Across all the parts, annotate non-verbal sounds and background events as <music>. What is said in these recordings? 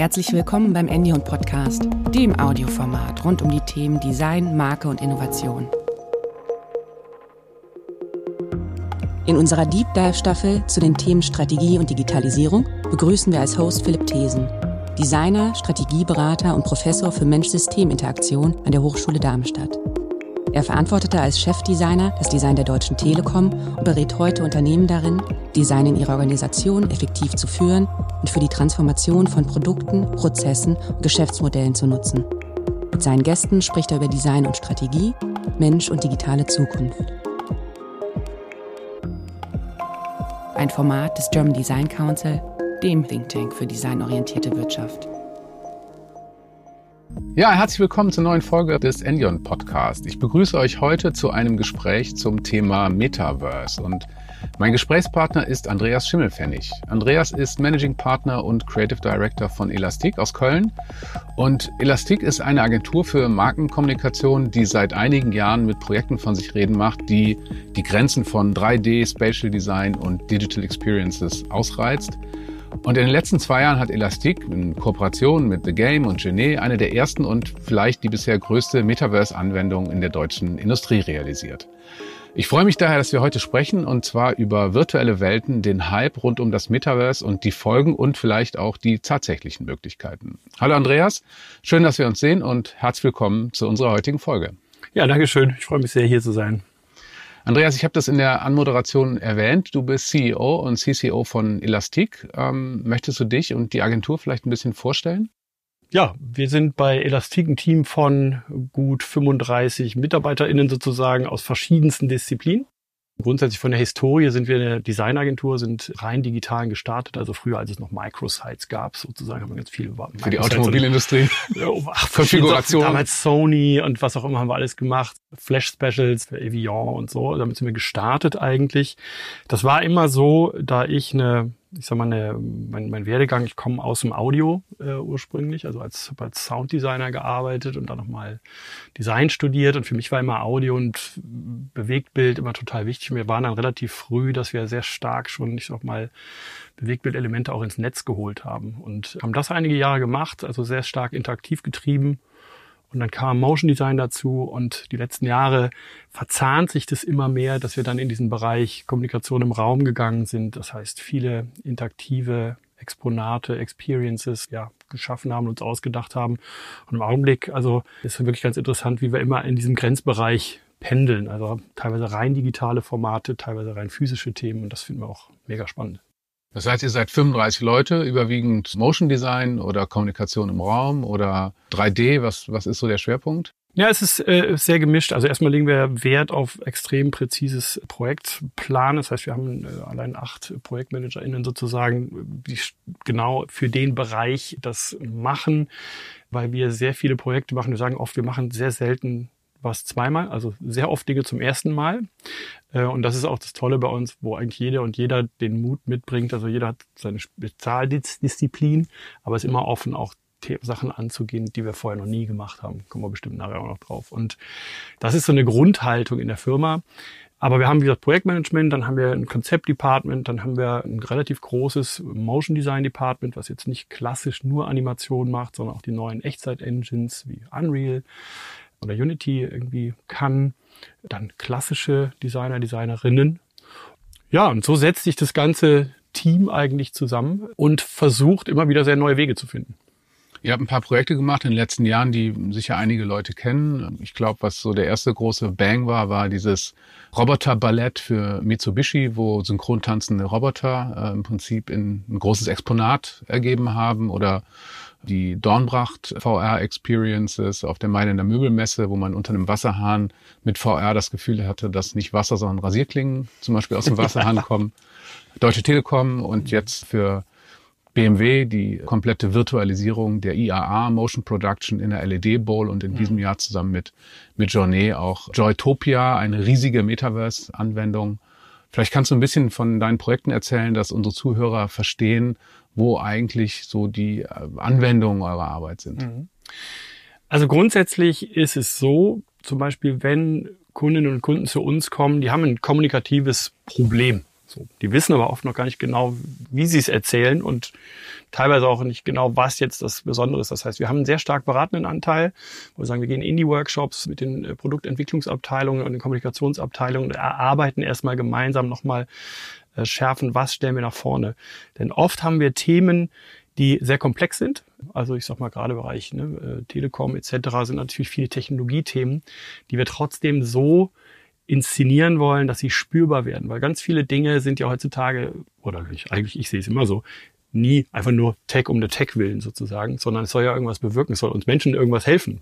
Herzlich willkommen beim Endion Podcast, dem Audioformat rund um die Themen Design, Marke und Innovation. In unserer Deep Dive Staffel zu den Themen Strategie und Digitalisierung begrüßen wir als Host Philipp Thesen, Designer, Strategieberater und Professor für Mensch-System-Interaktion an der Hochschule Darmstadt. Er verantwortete als Chefdesigner das Design der Deutschen Telekom und berät heute Unternehmen darin, Design in ihrer Organisation effektiv zu führen und für die Transformation von Produkten, Prozessen und Geschäftsmodellen zu nutzen. Mit seinen Gästen spricht er über Design und Strategie, Mensch und digitale Zukunft. Ein Format des German Design Council, dem Think Tank für designorientierte Wirtschaft. Ja, herzlich willkommen zur neuen Folge des Endion Podcast. Ich begrüße euch heute zu einem Gespräch zum Thema Metaverse und mein Gesprächspartner ist Andreas Schimmelfennig. Andreas ist Managing Partner und Creative Director von Elastic aus Köln und Elastic ist eine Agentur für Markenkommunikation, die seit einigen Jahren mit Projekten von sich reden macht, die die Grenzen von 3D, Spatial Design und Digital Experiences ausreizt. Und in den letzten zwei Jahren hat Elastic in Kooperation mit The Game und Genet eine der ersten und vielleicht die bisher größte Metaverse-Anwendung in der deutschen Industrie realisiert. Ich freue mich daher, dass wir heute sprechen und zwar über virtuelle Welten, den Hype rund um das Metaverse und die Folgen und vielleicht auch die tatsächlichen Möglichkeiten. Hallo Andreas, schön, dass wir uns sehen und herzlich willkommen zu unserer heutigen Folge. Ja, danke schön. Ich freue mich sehr, hier zu sein. Andreas, ich habe das in der Anmoderation erwähnt. Du bist CEO und CCO von Elastic. Ähm, möchtest du dich und die Agentur vielleicht ein bisschen vorstellen? Ja, wir sind bei Elastic ein Team von gut 35 MitarbeiterInnen sozusagen aus verschiedensten Disziplinen. Grundsätzlich von der Historie sind wir eine Designagentur, sind rein digital gestartet. Also früher, als es noch Microsites gab, sozusagen, haben wir ganz viel Für die Automobilindustrie. Konfiguration. Damals Sony und was auch immer haben wir alles gemacht. Flash Specials für Evian und so. Damit sind wir gestartet eigentlich. Das war immer so, da ich eine ich sag mal, eine, mein, mein Werdegang, ich komme aus dem Audio äh, ursprünglich, also als, als Sounddesigner gearbeitet und dann nochmal Design studiert. Und für mich war immer Audio und Bewegtbild immer total wichtig. Wir waren dann relativ früh, dass wir sehr stark schon, ich sag mal, Bewegtbildelemente auch ins Netz geholt haben. Und haben das einige Jahre gemacht, also sehr stark interaktiv getrieben und dann kam Motion Design dazu und die letzten Jahre verzahnt sich das immer mehr, dass wir dann in diesen Bereich Kommunikation im Raum gegangen sind. Das heißt, viele interaktive Exponate, Experiences, ja, geschaffen haben, uns ausgedacht haben. Und im Augenblick, also, ist wirklich ganz interessant, wie wir immer in diesem Grenzbereich pendeln. Also teilweise rein digitale Formate, teilweise rein physische Themen. Und das finden wir auch mega spannend. Das heißt, ihr seid 35 Leute, überwiegend Motion Design oder Kommunikation im Raum oder 3D. Was, was ist so der Schwerpunkt? Ja, es ist äh, sehr gemischt. Also erstmal legen wir Wert auf extrem präzises Projektplan. Das heißt, wir haben äh, allein acht ProjektmanagerInnen sozusagen, die genau für den Bereich das machen, weil wir sehr viele Projekte machen. Wir sagen oft, wir machen sehr selten was zweimal, also sehr oft Dinge zum ersten Mal. Äh, und das ist auch das Tolle bei uns, wo eigentlich jeder und jeder den Mut mitbringt. Also jeder hat seine Spezialdisziplin, aber ist immer offen, auch Sachen anzugehen, die wir vorher noch nie gemacht haben. Kommen wir bestimmt nachher auch noch drauf. Und das ist so eine Grundhaltung in der Firma. Aber wir haben, wie gesagt, Projektmanagement, dann haben wir ein Konzeptdepartment, dann haben wir ein relativ großes Motion Design Department, was jetzt nicht klassisch nur Animation macht, sondern auch die neuen Echtzeit-Engines wie Unreal oder Unity irgendwie kann. Dann klassische Designer, Designerinnen. Ja, und so setzt sich das ganze Team eigentlich zusammen und versucht immer wieder sehr neue Wege zu finden. Ihr habt ein paar Projekte gemacht in den letzten Jahren, die sicher einige Leute kennen. Ich glaube, was so der erste große Bang war, war dieses Roboter-Ballett für Mitsubishi, wo synchron tanzende Roboter äh, im Prinzip in ein großes Exponat ergeben haben oder die Dornbracht VR Experiences auf der Mailänder Möbelmesse, wo man unter einem Wasserhahn mit VR das Gefühl hatte, dass nicht Wasser, sondern Rasierklingen zum Beispiel aus dem <laughs> Wasserhahn kommen. Deutsche Telekom und jetzt für BMW die komplette Virtualisierung der IAA Motion Production in der LED Bowl und in diesem Jahr zusammen mit, mit Journey auch Joytopia, eine riesige Metaverse-Anwendung. Vielleicht kannst du ein bisschen von deinen Projekten erzählen, dass unsere Zuhörer verstehen, wo eigentlich so die äh, Anwendungen eurer Arbeit sind. Mhm. Also grundsätzlich ist es so, zum Beispiel, wenn Kundinnen und Kunden zu uns kommen, die haben ein kommunikatives Problem. So, die wissen aber oft noch gar nicht genau, wie sie es erzählen und teilweise auch nicht genau, was jetzt das Besondere ist. Das heißt, wir haben einen sehr stark beratenden Anteil, wo wir sagen, wir gehen in die Workshops mit den äh, Produktentwicklungsabteilungen und den Kommunikationsabteilungen und erarbeiten erstmal gemeinsam nochmal äh, schärfen, was stellen wir nach vorne. Denn oft haben wir Themen, die sehr komplex sind. Also ich sag mal gerade Bereich ne, äh, Telekom etc. sind natürlich viele Technologiethemen, die wir trotzdem so inszenieren wollen, dass sie spürbar werden. Weil ganz viele Dinge sind ja heutzutage, oder ich, eigentlich, ich sehe es immer so, nie einfach nur Tech um der Tech willen sozusagen, sondern es soll ja irgendwas bewirken, es soll uns Menschen irgendwas helfen.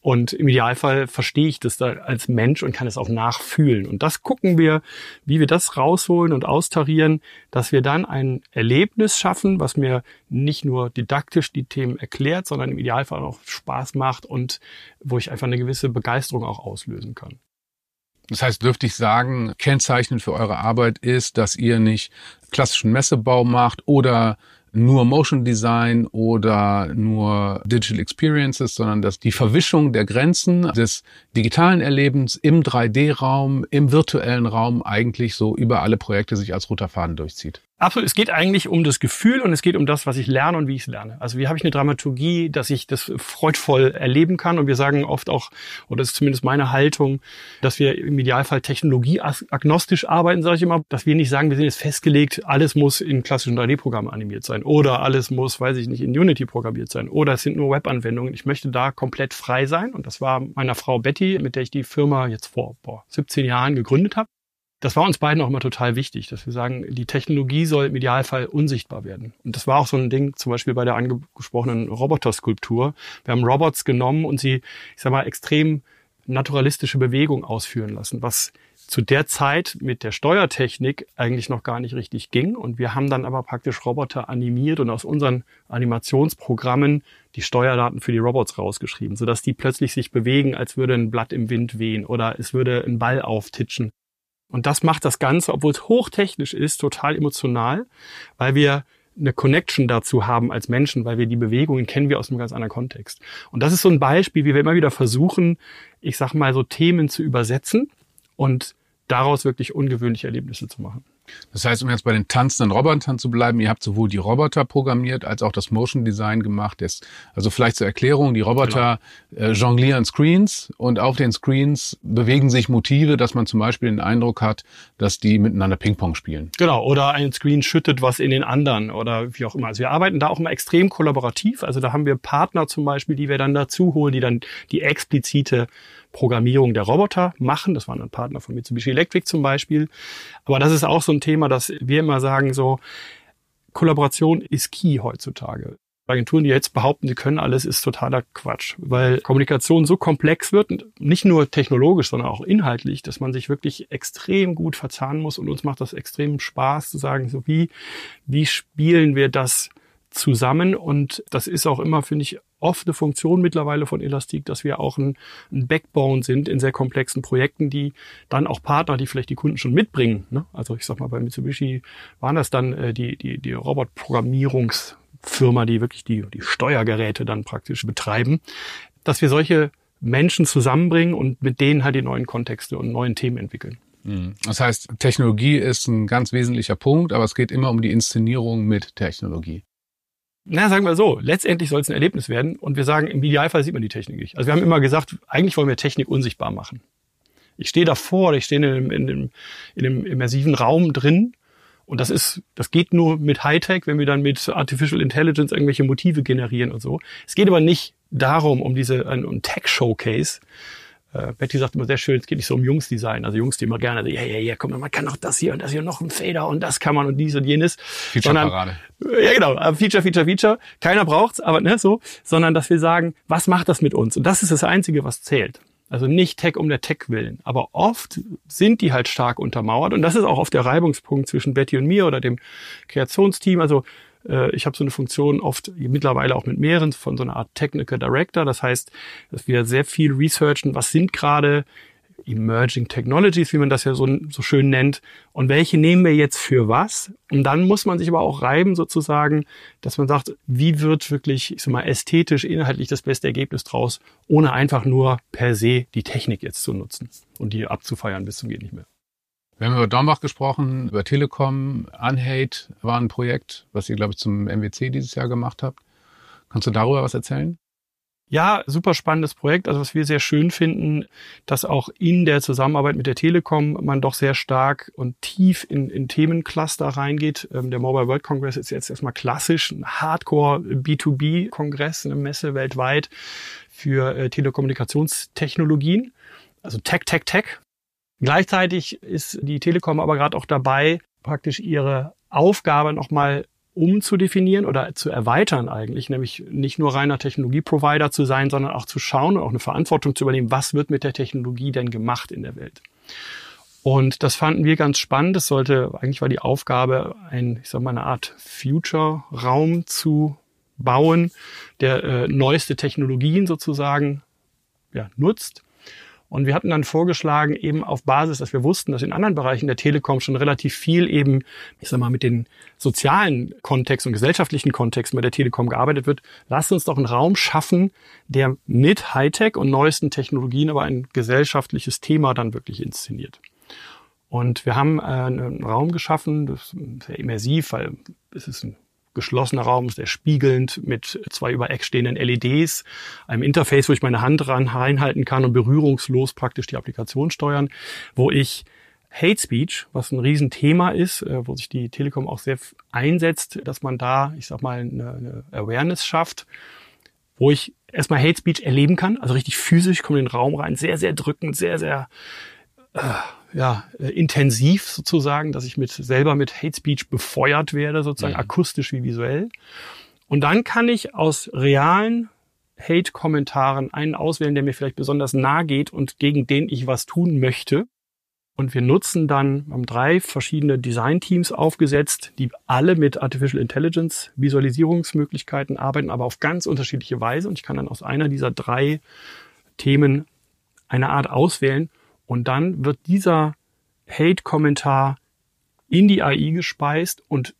Und im Idealfall verstehe ich das da als Mensch und kann es auch nachfühlen. Und das gucken wir, wie wir das rausholen und austarieren, dass wir dann ein Erlebnis schaffen, was mir nicht nur didaktisch die Themen erklärt, sondern im Idealfall auch Spaß macht und wo ich einfach eine gewisse Begeisterung auch auslösen kann. Das heißt, dürfte ich sagen, kennzeichnend für eure Arbeit ist, dass ihr nicht klassischen Messebau macht oder nur Motion Design oder nur Digital Experiences, sondern dass die Verwischung der Grenzen des digitalen Erlebens im 3D-Raum, im virtuellen Raum eigentlich so über alle Projekte sich als roter Faden durchzieht. Absolut. Es geht eigentlich um das Gefühl und es geht um das, was ich lerne und wie ich es lerne. Also wie habe ich eine Dramaturgie, dass ich das freudvoll erleben kann. Und wir sagen oft auch, oder das ist zumindest meine Haltung, dass wir im Idealfall technologieagnostisch arbeiten, sage ich immer, dass wir nicht sagen, wir sind jetzt festgelegt, alles muss in klassischen 3D-Programmen animiert sein oder alles muss, weiß ich nicht, in Unity programmiert sein oder es sind nur Webanwendungen. Ich möchte da komplett frei sein. Und das war meiner Frau Betty, mit der ich die Firma jetzt vor boah, 17 Jahren gegründet habe das war uns beiden auch immer total wichtig, dass wir sagen, die Technologie soll im Idealfall unsichtbar werden. Und das war auch so ein Ding, zum Beispiel bei der angesprochenen Roboterskulptur. Wir haben Robots genommen und sie, ich sag mal, extrem naturalistische Bewegung ausführen lassen, was zu der Zeit mit der Steuertechnik eigentlich noch gar nicht richtig ging. Und wir haben dann aber praktisch Roboter animiert und aus unseren Animationsprogrammen die Steuerdaten für die Robots rausgeschrieben, sodass die plötzlich sich bewegen, als würde ein Blatt im Wind wehen oder es würde ein Ball auftitschen. Und das macht das Ganze, obwohl es hochtechnisch ist, total emotional, weil wir eine Connection dazu haben als Menschen, weil wir die Bewegungen kennen wir aus einem ganz anderen Kontext. Und das ist so ein Beispiel, wie wir immer wieder versuchen, ich sag mal so Themen zu übersetzen und daraus wirklich ungewöhnliche Erlebnisse zu machen. Das heißt, um jetzt bei den tanzenden Robotern zu bleiben, ihr habt sowohl die Roboter programmiert als auch das Motion Design gemacht. also vielleicht zur Erklärung, die Roboter genau. äh, jonglieren Screens und auf den Screens bewegen sich Motive, dass man zum Beispiel den Eindruck hat, dass die miteinander Ping-Pong spielen. Genau, oder ein Screen schüttet was in den anderen oder wie auch immer. Also wir arbeiten da auch immer extrem kollaborativ. Also da haben wir Partner zum Beispiel, die wir dann dazu holen, die dann die explizite Programmierung der Roboter machen. Das waren dann Partner von Mitsubishi Electric zum Beispiel. Aber das ist auch so ein Thema, dass wir immer sagen, so Kollaboration ist key heutzutage. Agenturen, die jetzt behaupten, sie können alles, ist totaler Quatsch, weil Kommunikation so komplex wird, nicht nur technologisch, sondern auch inhaltlich, dass man sich wirklich extrem gut verzahnen muss und uns macht das extrem Spaß zu sagen, so wie, wie spielen wir das zusammen und das ist auch immer, finde ich, oft eine Funktion mittlerweile von Elastik, dass wir auch ein, ein, Backbone sind in sehr komplexen Projekten, die dann auch Partner, die vielleicht die Kunden schon mitbringen. Ne? Also ich sag mal, bei Mitsubishi waren das dann äh, die, die, die Robotprogrammierungsfirma, die wirklich die, die Steuergeräte dann praktisch betreiben, dass wir solche Menschen zusammenbringen und mit denen halt die neuen Kontexte und neuen Themen entwickeln. Mhm. Das heißt, Technologie ist ein ganz wesentlicher Punkt, aber es geht immer um die Inszenierung mit Technologie na, sagen wir so, letztendlich soll es ein Erlebnis werden und wir sagen, im Idealfall sieht man die Technik nicht. Also wir haben immer gesagt, eigentlich wollen wir Technik unsichtbar machen. Ich stehe davor, ich stehe in einem, in, einem, in einem immersiven Raum drin und das ist, das geht nur mit Hightech, wenn wir dann mit Artificial Intelligence irgendwelche Motive generieren und so. Es geht aber nicht darum, um diese, um Tech-Showcase, äh, Betty sagt immer sehr schön, es geht nicht so um Jungsdesign. Also Jungs, die immer gerne, ja, ja, ja, komm, man kann auch das hier und das hier noch ein Fader und das kann man und dies und jenes. Feature-Parade. Ja, genau. Feature, Feature, Feature. Keiner braucht's, aber ne, so. Sondern, dass wir sagen, was macht das mit uns? Und das ist das Einzige, was zählt. Also nicht Tech um der Tech willen. Aber oft sind die halt stark untermauert. Und das ist auch oft der Reibungspunkt zwischen Betty und mir oder dem Kreationsteam. Also äh, ich habe so eine Funktion oft mittlerweile auch mit mehreren von so einer Art Technical Director. Das heißt, dass wir sehr viel researchen, was sind gerade Emerging Technologies, wie man das ja so, so schön nennt, und welche nehmen wir jetzt für was? Und dann muss man sich aber auch reiben sozusagen, dass man sagt, wie wird wirklich, ich sag mal, ästhetisch, inhaltlich das beste Ergebnis draus, ohne einfach nur per se die Technik jetzt zu nutzen und die abzufeiern bis zum geht nicht mehr. Wir haben über Dornbach gesprochen, über Telekom. Unhate war ein Projekt, was ihr, glaube ich, zum MWC dieses Jahr gemacht habt. Kannst du darüber was erzählen? Ja, super spannendes Projekt. Also was wir sehr schön finden, dass auch in der Zusammenarbeit mit der Telekom man doch sehr stark und tief in, in Themencluster reingeht. Ähm, der Mobile World Congress ist jetzt erstmal klassisch ein Hardcore B2B-Kongress, eine Messe weltweit für äh, Telekommunikationstechnologien. Also Tech, Tech, Tech. Gleichzeitig ist die Telekom aber gerade auch dabei, praktisch ihre Aufgabe nochmal umzudefinieren oder zu erweitern eigentlich, nämlich nicht nur reiner Technologieprovider zu sein, sondern auch zu schauen und auch eine Verantwortung zu übernehmen, was wird mit der Technologie denn gemacht in der Welt. Und das fanden wir ganz spannend. Es sollte, eigentlich war die Aufgabe, ein, ich sag mal, eine Art Future-Raum zu bauen, der äh, neueste Technologien sozusagen ja, nutzt und wir hatten dann vorgeschlagen, eben auf Basis, dass wir wussten, dass in anderen Bereichen der Telekom schon relativ viel eben, ich sag mal, mit den sozialen Kontext und gesellschaftlichen Kontexten bei der Telekom gearbeitet wird. Lasst uns doch einen Raum schaffen, der mit Hightech und neuesten Technologien aber ein gesellschaftliches Thema dann wirklich inszeniert. Und wir haben äh, einen Raum geschaffen, das ist sehr immersiv, weil es ist ein geschlossener Raum, sehr spiegelnd mit zwei über Eck stehenden LEDs, einem Interface, wo ich meine Hand ran reinhalten kann und berührungslos praktisch die Applikation steuern, wo ich Hate Speech, was ein Riesenthema ist, äh, wo sich die Telekom auch sehr einsetzt, dass man da, ich sag mal, eine, eine Awareness schafft, wo ich erstmal Hate Speech erleben kann, also richtig physisch, komme in den Raum rein, sehr, sehr drückend, sehr, sehr äh, ja, äh, intensiv sozusagen, dass ich mit selber mit Hate Speech befeuert werde, sozusagen mhm. akustisch wie visuell. Und dann kann ich aus realen Hate-Kommentaren einen auswählen, der mir vielleicht besonders nahe geht und gegen den ich was tun möchte. Und wir nutzen dann, haben drei verschiedene Design-Teams aufgesetzt, die alle mit Artificial Intelligence Visualisierungsmöglichkeiten arbeiten, aber auf ganz unterschiedliche Weise. Und ich kann dann aus einer dieser drei Themen eine Art auswählen und dann wird dieser Hate-Kommentar in die AI gespeist und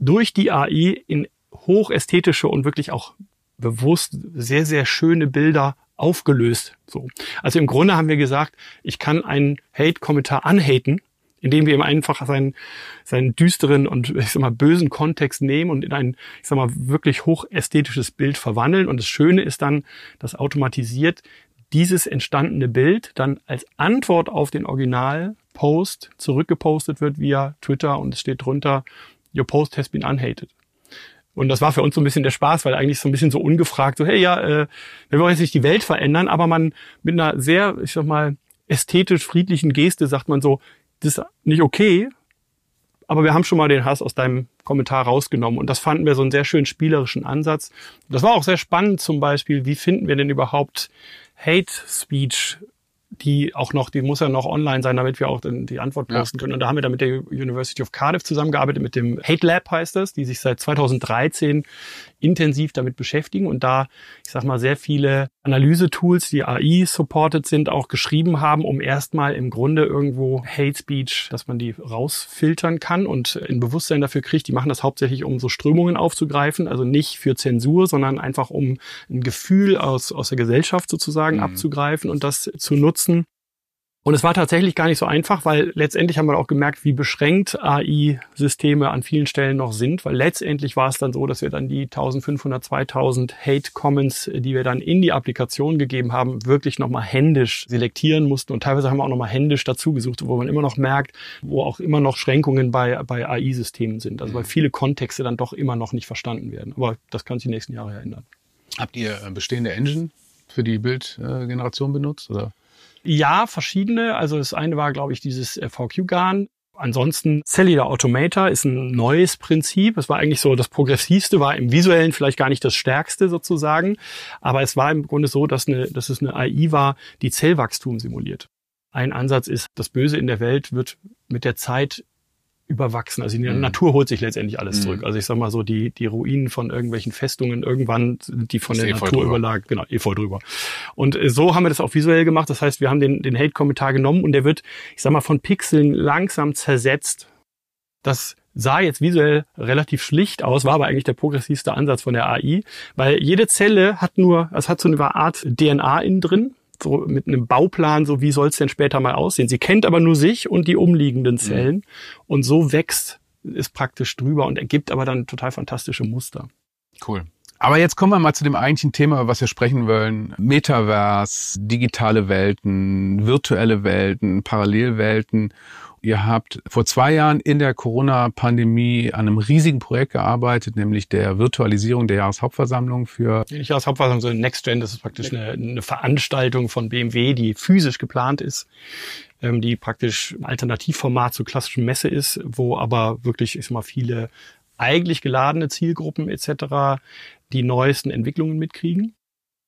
durch die AI in hochästhetische und wirklich auch bewusst sehr, sehr schöne Bilder aufgelöst. So. Also im Grunde haben wir gesagt, ich kann einen Hate-Kommentar anhaten, indem wir ihm einfach seinen, seinen düsteren und ich sag mal bösen Kontext nehmen und in ein, ich sag mal, wirklich hochästhetisches Bild verwandeln. Und das Schöne ist dann, dass automatisiert dieses entstandene Bild dann als Antwort auf den Originalpost zurückgepostet wird via Twitter und es steht drunter, your post has been unhated. Und das war für uns so ein bisschen der Spaß, weil eigentlich so ein bisschen so ungefragt, so, hey, ja, äh, wir wollen jetzt nicht die Welt verändern, aber man mit einer sehr, ich sag mal, ästhetisch friedlichen Geste sagt man so, das ist nicht okay, aber wir haben schon mal den Hass aus deinem Kommentar rausgenommen. Und das fanden wir so einen sehr schönen spielerischen Ansatz. Das war auch sehr spannend zum Beispiel, wie finden wir denn überhaupt Hate Speech die auch noch, die muss ja noch online sein, damit wir auch die Antwort posten ja. können. Und da haben wir dann mit der University of Cardiff zusammengearbeitet, mit dem Hate Lab heißt das, die sich seit 2013 intensiv damit beschäftigen und da, ich sag mal, sehr viele Analyse-Tools, die AI-supported sind, auch geschrieben haben, um erstmal im Grunde irgendwo Hate Speech, dass man die rausfiltern kann und ein Bewusstsein dafür kriegt. Die machen das hauptsächlich, um so Strömungen aufzugreifen, also nicht für Zensur, sondern einfach um ein Gefühl aus, aus der Gesellschaft sozusagen mhm. abzugreifen und das zu nutzen. Und es war tatsächlich gar nicht so einfach, weil letztendlich haben wir auch gemerkt, wie beschränkt AI-Systeme an vielen Stellen noch sind, weil letztendlich war es dann so, dass wir dann die 1500, 2000 Hate-Comments, die wir dann in die Applikation gegeben haben, wirklich nochmal händisch selektieren mussten und teilweise haben wir auch nochmal händisch dazugesucht, wo man immer noch merkt, wo auch immer noch Schränkungen bei, bei AI-Systemen sind, also weil mhm. viele Kontexte dann doch immer noch nicht verstanden werden. Aber das kann sich die nächsten Jahre ja ändern. Habt ihr äh, bestehende Engine für die Bildgeneration benutzt oder? Ja, verschiedene. Also das eine war, glaube ich, dieses äh, VQ-Garn. Ansonsten Cellular Automator ist ein neues Prinzip. Es war eigentlich so das progressivste, war im visuellen vielleicht gar nicht das stärkste sozusagen, aber es war im Grunde so, dass, eine, dass es eine AI war, die Zellwachstum simuliert. Ein Ansatz ist, das Böse in der Welt wird mit der Zeit überwachsen. Also die mhm. Natur holt sich letztendlich alles mhm. zurück. Also ich sag mal so, die, die Ruinen von irgendwelchen Festungen, irgendwann sind die von der eh Natur überlagert. Genau, eh voll drüber. Und äh, so haben wir das auch visuell gemacht. Das heißt, wir haben den, den Hate-Kommentar genommen und der wird, ich sag mal, von Pixeln langsam zersetzt. Das sah jetzt visuell relativ schlicht aus, war aber eigentlich der progressivste Ansatz von der AI, weil jede Zelle hat nur, es hat so eine Art DNA innen drin so mit einem Bauplan, so wie soll es denn später mal aussehen. Sie kennt aber nur sich und die umliegenden mhm. Zellen mhm. und so wächst es praktisch drüber und ergibt aber dann total fantastische Muster. Cool. Aber jetzt kommen wir mal zu dem eigentlichen Thema, was wir sprechen wollen. Metaverse, digitale Welten, virtuelle Welten, Parallelwelten. Ihr habt vor zwei Jahren in der Corona-Pandemie an einem riesigen Projekt gearbeitet, nämlich der Virtualisierung der Jahreshauptversammlung für... Die Jahreshauptversammlung, so Next Gen, das ist praktisch eine, eine Veranstaltung von BMW, die physisch geplant ist ähm, die praktisch ein Alternativformat zur klassischen Messe ist, wo aber wirklich, ich sag mal, viele eigentlich geladene Zielgruppen etc. die neuesten Entwicklungen mitkriegen.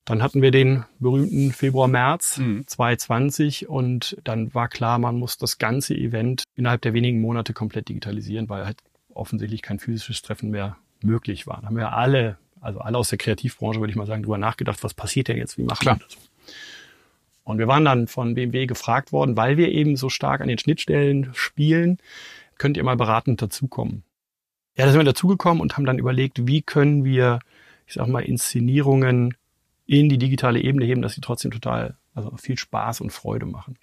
Dann hatten wir den berühmten Februar, März mhm. 2020 und dann war klar, man muss das ganze Event innerhalb der wenigen Monate komplett digitalisieren, weil halt offensichtlich kein physisches Treffen mehr möglich war. Da haben wir alle, also alle aus der Kreativbranche, würde ich mal sagen, drüber nachgedacht, was passiert denn jetzt, wie machen Klar. wir das? Und wir waren dann von BMW gefragt worden, weil wir eben so stark an den Schnittstellen spielen, könnt ihr mal beratend dazukommen. Ja, da sind wir dazugekommen und haben dann überlegt, wie können wir, ich sag mal, Inszenierungen in die digitale Ebene heben, dass sie trotzdem total, also viel Spaß und Freude machen.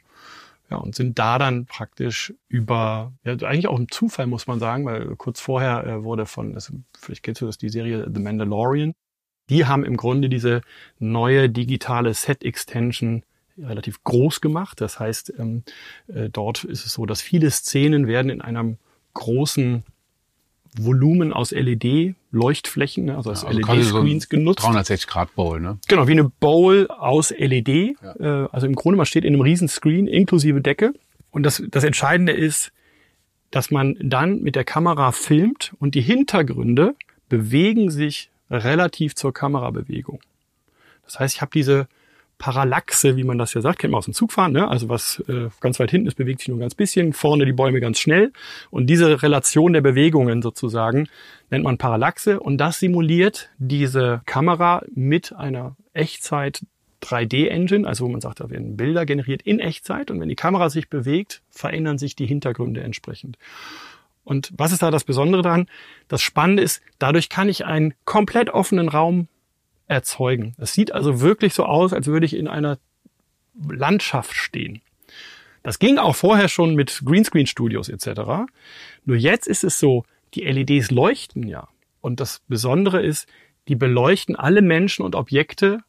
Ja, und sind da dann praktisch über, ja, eigentlich auch ein Zufall, muss man sagen, weil kurz vorher äh, wurde von, das, vielleicht kennst du das, die Serie The Mandalorian. Die haben im Grunde diese neue digitale Set-Extension relativ groß gemacht. Das heißt, ähm, äh, dort ist es so, dass viele Szenen werden in einem großen Volumen aus LED-Leuchtflächen, ne, also aus ja, also LED-Screens so genutzt. 360 Grad Bowl, ne? Genau, wie eine Bowl aus LED. Ja. Äh, also im Grunde, man steht in einem riesen Screen inklusive Decke. Und das, das Entscheidende ist, dass man dann mit der Kamera filmt und die Hintergründe bewegen sich relativ zur Kamerabewegung. Das heißt, ich habe diese Parallaxe, wie man das ja sagt, kennt man aus dem Zugfahren, ne? also was äh, ganz weit hinten ist, bewegt sich nur ein ganz bisschen, vorne die Bäume ganz schnell und diese Relation der Bewegungen sozusagen nennt man Parallaxe und das simuliert diese Kamera mit einer Echtzeit 3D-Engine, also wo man sagt, da werden Bilder generiert in Echtzeit und wenn die Kamera sich bewegt, verändern sich die Hintergründe entsprechend. Und was ist da das Besondere dran? Das Spannende ist, dadurch kann ich einen komplett offenen Raum erzeugen. Es sieht also wirklich so aus, als würde ich in einer Landschaft stehen. Das ging auch vorher schon mit Greenscreen-Studios etc. Nur jetzt ist es so, die LEDs leuchten ja. Und das Besondere ist, die beleuchten alle Menschen und Objekte,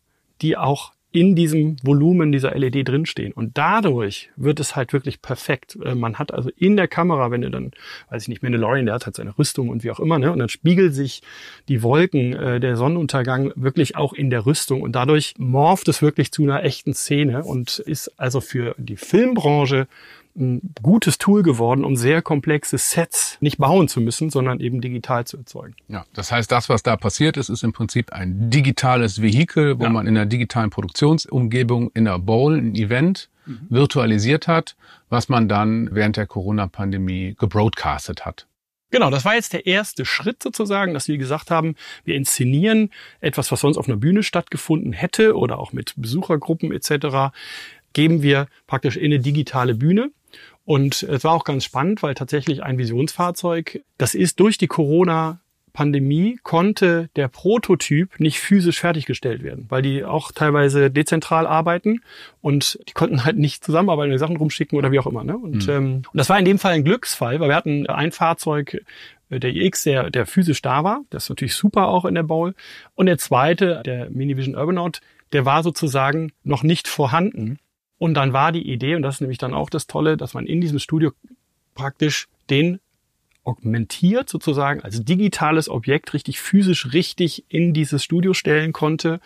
die auch in diesem Volumen dieser LED drinstehen. Und dadurch wird es halt wirklich perfekt. Äh, man hat also in der Kamera, wenn du dann, weiß ich nicht, Mandalorian, der hat halt seine Rüstung und wie auch immer, ne? Und dann spiegelt sich die Wolken, äh, der Sonnenuntergang wirklich auch in der Rüstung. Und dadurch morpht es wirklich zu einer echten Szene und ist also für die Filmbranche ein gutes Tool geworden, um sehr komplexe Sets nicht bauen zu müssen, sondern eben digital zu erzeugen. Ja, das heißt, das, was da passiert ist, ist im Prinzip ein digitales Vehikel, wo ja. man in der digitalen Produktionsumgebung in der Bowl ein Event mhm. virtualisiert hat, was man dann während der Corona-Pandemie gebroadcastet hat. Genau, das war jetzt der erste Schritt sozusagen, dass wir gesagt haben, wir inszenieren etwas, was sonst auf einer Bühne stattgefunden hätte oder auch mit Besuchergruppen etc., geben wir praktisch in eine digitale Bühne und es war auch ganz spannend, weil tatsächlich ein Visionsfahrzeug, das ist durch die Corona Pandemie konnte der Prototyp nicht physisch fertiggestellt werden, weil die auch teilweise dezentral arbeiten und die konnten halt nicht zusammenarbeiten, Sachen rumschicken oder wie auch immer. Ne? Und, mhm. ähm, und das war in dem Fall ein Glücksfall, weil wir hatten ein Fahrzeug, äh, der iX, der, der physisch da war, das ist natürlich super auch in der Bowl. Und der zweite, der Minivision Urbanaut, der war sozusagen noch nicht vorhanden. Und dann war die Idee, und das ist nämlich dann auch das Tolle, dass man in diesem Studio praktisch den augmentiert sozusagen als digitales Objekt richtig physisch richtig in dieses Studio stellen konnte,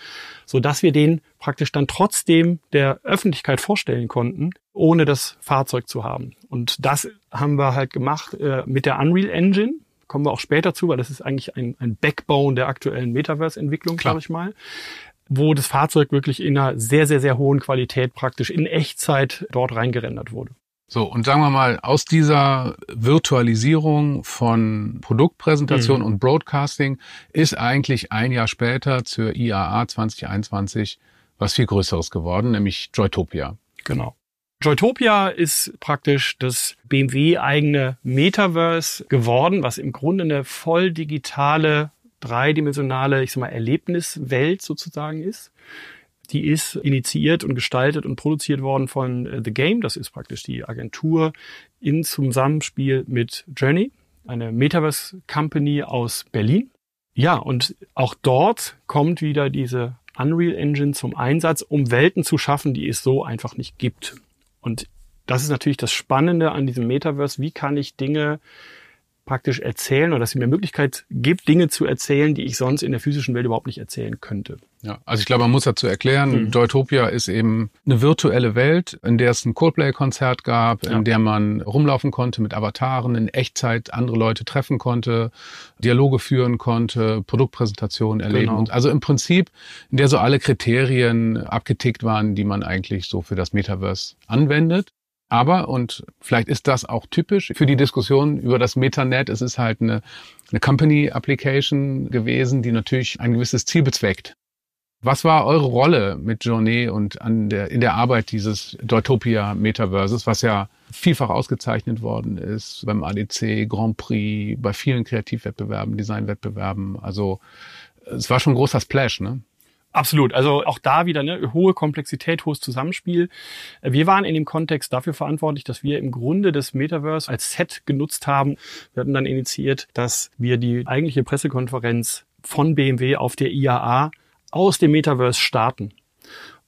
so dass wir den praktisch dann trotzdem der Öffentlichkeit vorstellen konnten, ohne das Fahrzeug zu haben. Und das haben wir halt gemacht äh, mit der Unreal Engine. Kommen wir auch später zu, weil das ist eigentlich ein, ein Backbone der aktuellen Metaverse-Entwicklung, glaube ich mal wo das Fahrzeug wirklich in einer sehr, sehr, sehr hohen Qualität praktisch in Echtzeit dort reingerendert wurde. So, und sagen wir mal, aus dieser Virtualisierung von Produktpräsentation mhm. und Broadcasting ist eigentlich ein Jahr später zur IAA 2021 was viel Größeres geworden, nämlich Joytopia. Genau. Joytopia ist praktisch das BMW-eigene Metaverse geworden, was im Grunde eine voll digitale dreidimensionale, ich sag mal, Erlebniswelt sozusagen ist, die ist initiiert und gestaltet und produziert worden von äh, The Game. Das ist praktisch die Agentur in Zusammenspiel mit Journey, eine Metaverse Company aus Berlin. Ja, und auch dort kommt wieder diese Unreal Engine zum Einsatz, um Welten zu schaffen, die es so einfach nicht gibt. Und das ist natürlich das Spannende an diesem Metaverse. Wie kann ich Dinge praktisch erzählen oder dass sie mir Möglichkeit gibt, Dinge zu erzählen, die ich sonst in der physischen Welt überhaupt nicht erzählen könnte. Ja, also ich glaube, man muss dazu erklären, mhm. Deutopia ist eben eine virtuelle Welt, in der es ein Coldplay-Konzert gab, ja. in der man rumlaufen konnte mit Avataren, in Echtzeit andere Leute treffen konnte, Dialoge führen konnte, Produktpräsentationen erleben. Genau. Und also im Prinzip, in der so alle Kriterien abgetickt waren, die man eigentlich so für das Metaverse anwendet. Aber, und vielleicht ist das auch typisch für die Diskussion über das Metanet, es ist halt eine, eine Company Application gewesen, die natürlich ein gewisses Ziel bezweckt. Was war eure Rolle mit Journée und an der, in der Arbeit dieses Deutopia Metaverses, was ja vielfach ausgezeichnet worden ist beim ADC, Grand Prix, bei vielen Kreativwettbewerben, Designwettbewerben. Also es war schon ein großer Splash, ne? Absolut. Also auch da wieder eine hohe Komplexität, hohes Zusammenspiel. Wir waren in dem Kontext dafür verantwortlich, dass wir im Grunde das Metaverse als Set genutzt haben. Wir hatten dann initiiert, dass wir die eigentliche Pressekonferenz von BMW auf der IAA aus dem Metaverse starten.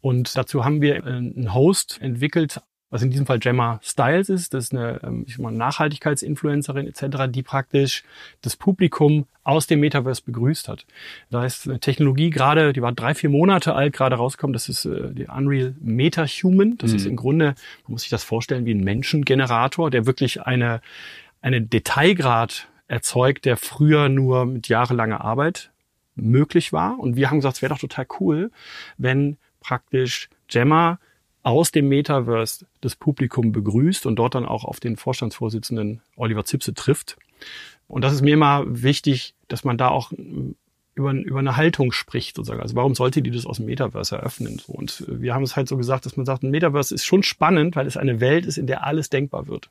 Und dazu haben wir einen Host entwickelt, was in diesem Fall Gemma Styles ist. Das ist eine ähm, ich mal, Nachhaltigkeitsinfluencerin etc., die praktisch das Publikum aus dem Metaverse begrüßt hat. Da ist eine Technologie gerade, die war drei, vier Monate alt, gerade rausgekommen. Das ist äh, die Unreal MetaHuman. Das mhm. ist im Grunde, man muss sich das vorstellen, wie ein Menschengenerator, der wirklich eine, eine Detailgrad erzeugt, der früher nur mit jahrelanger Arbeit möglich war. Und wir haben gesagt, es wäre doch total cool, wenn praktisch Gemma aus dem Metaverse das Publikum begrüßt und dort dann auch auf den Vorstandsvorsitzenden Oliver Zipse trifft. Und das ist mir immer wichtig, dass man da auch über, über eine Haltung spricht, sozusagen. Also warum sollte die das aus dem Metaverse eröffnen? Und wir haben es halt so gesagt, dass man sagt, ein Metaverse ist schon spannend, weil es eine Welt ist, in der alles denkbar wird.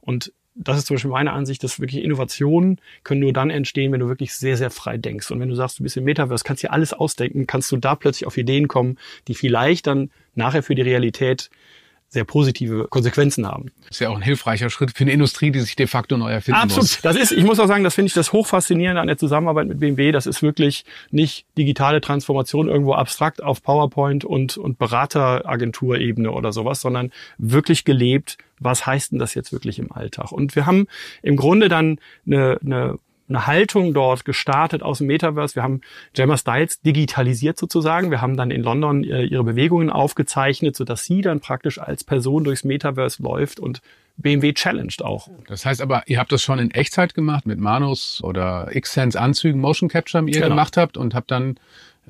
Und das ist zum Beispiel meine Ansicht, dass wirklich Innovationen können nur dann entstehen, wenn du wirklich sehr, sehr frei denkst. Und wenn du sagst, du bist im Metaverse, kannst dir alles ausdenken, kannst du da plötzlich auf Ideen kommen, die vielleicht dann nachher für die Realität sehr positive Konsequenzen haben. Das ist ja auch ein hilfreicher Schritt für eine Industrie, die sich de facto neu erfinden Absolut. muss. Das ist, ich muss auch sagen, das finde ich das hochfaszinierende an der Zusammenarbeit mit BMW. Das ist wirklich nicht digitale Transformation irgendwo abstrakt auf PowerPoint und, und Berateragenturebene oder sowas, sondern wirklich gelebt. Was heißt denn das jetzt wirklich im Alltag? Und wir haben im Grunde dann eine, eine eine Haltung dort gestartet aus dem Metaverse. Wir haben Gemma Styles digitalisiert sozusagen. Wir haben dann in London äh, ihre Bewegungen aufgezeichnet, sodass sie dann praktisch als Person durchs Metaverse läuft und BMW challenged auch. Das heißt aber, ihr habt das schon in Echtzeit gemacht mit Manus oder X-Sense Anzügen, Motion Capture, die ihr genau. gemacht habt und habt dann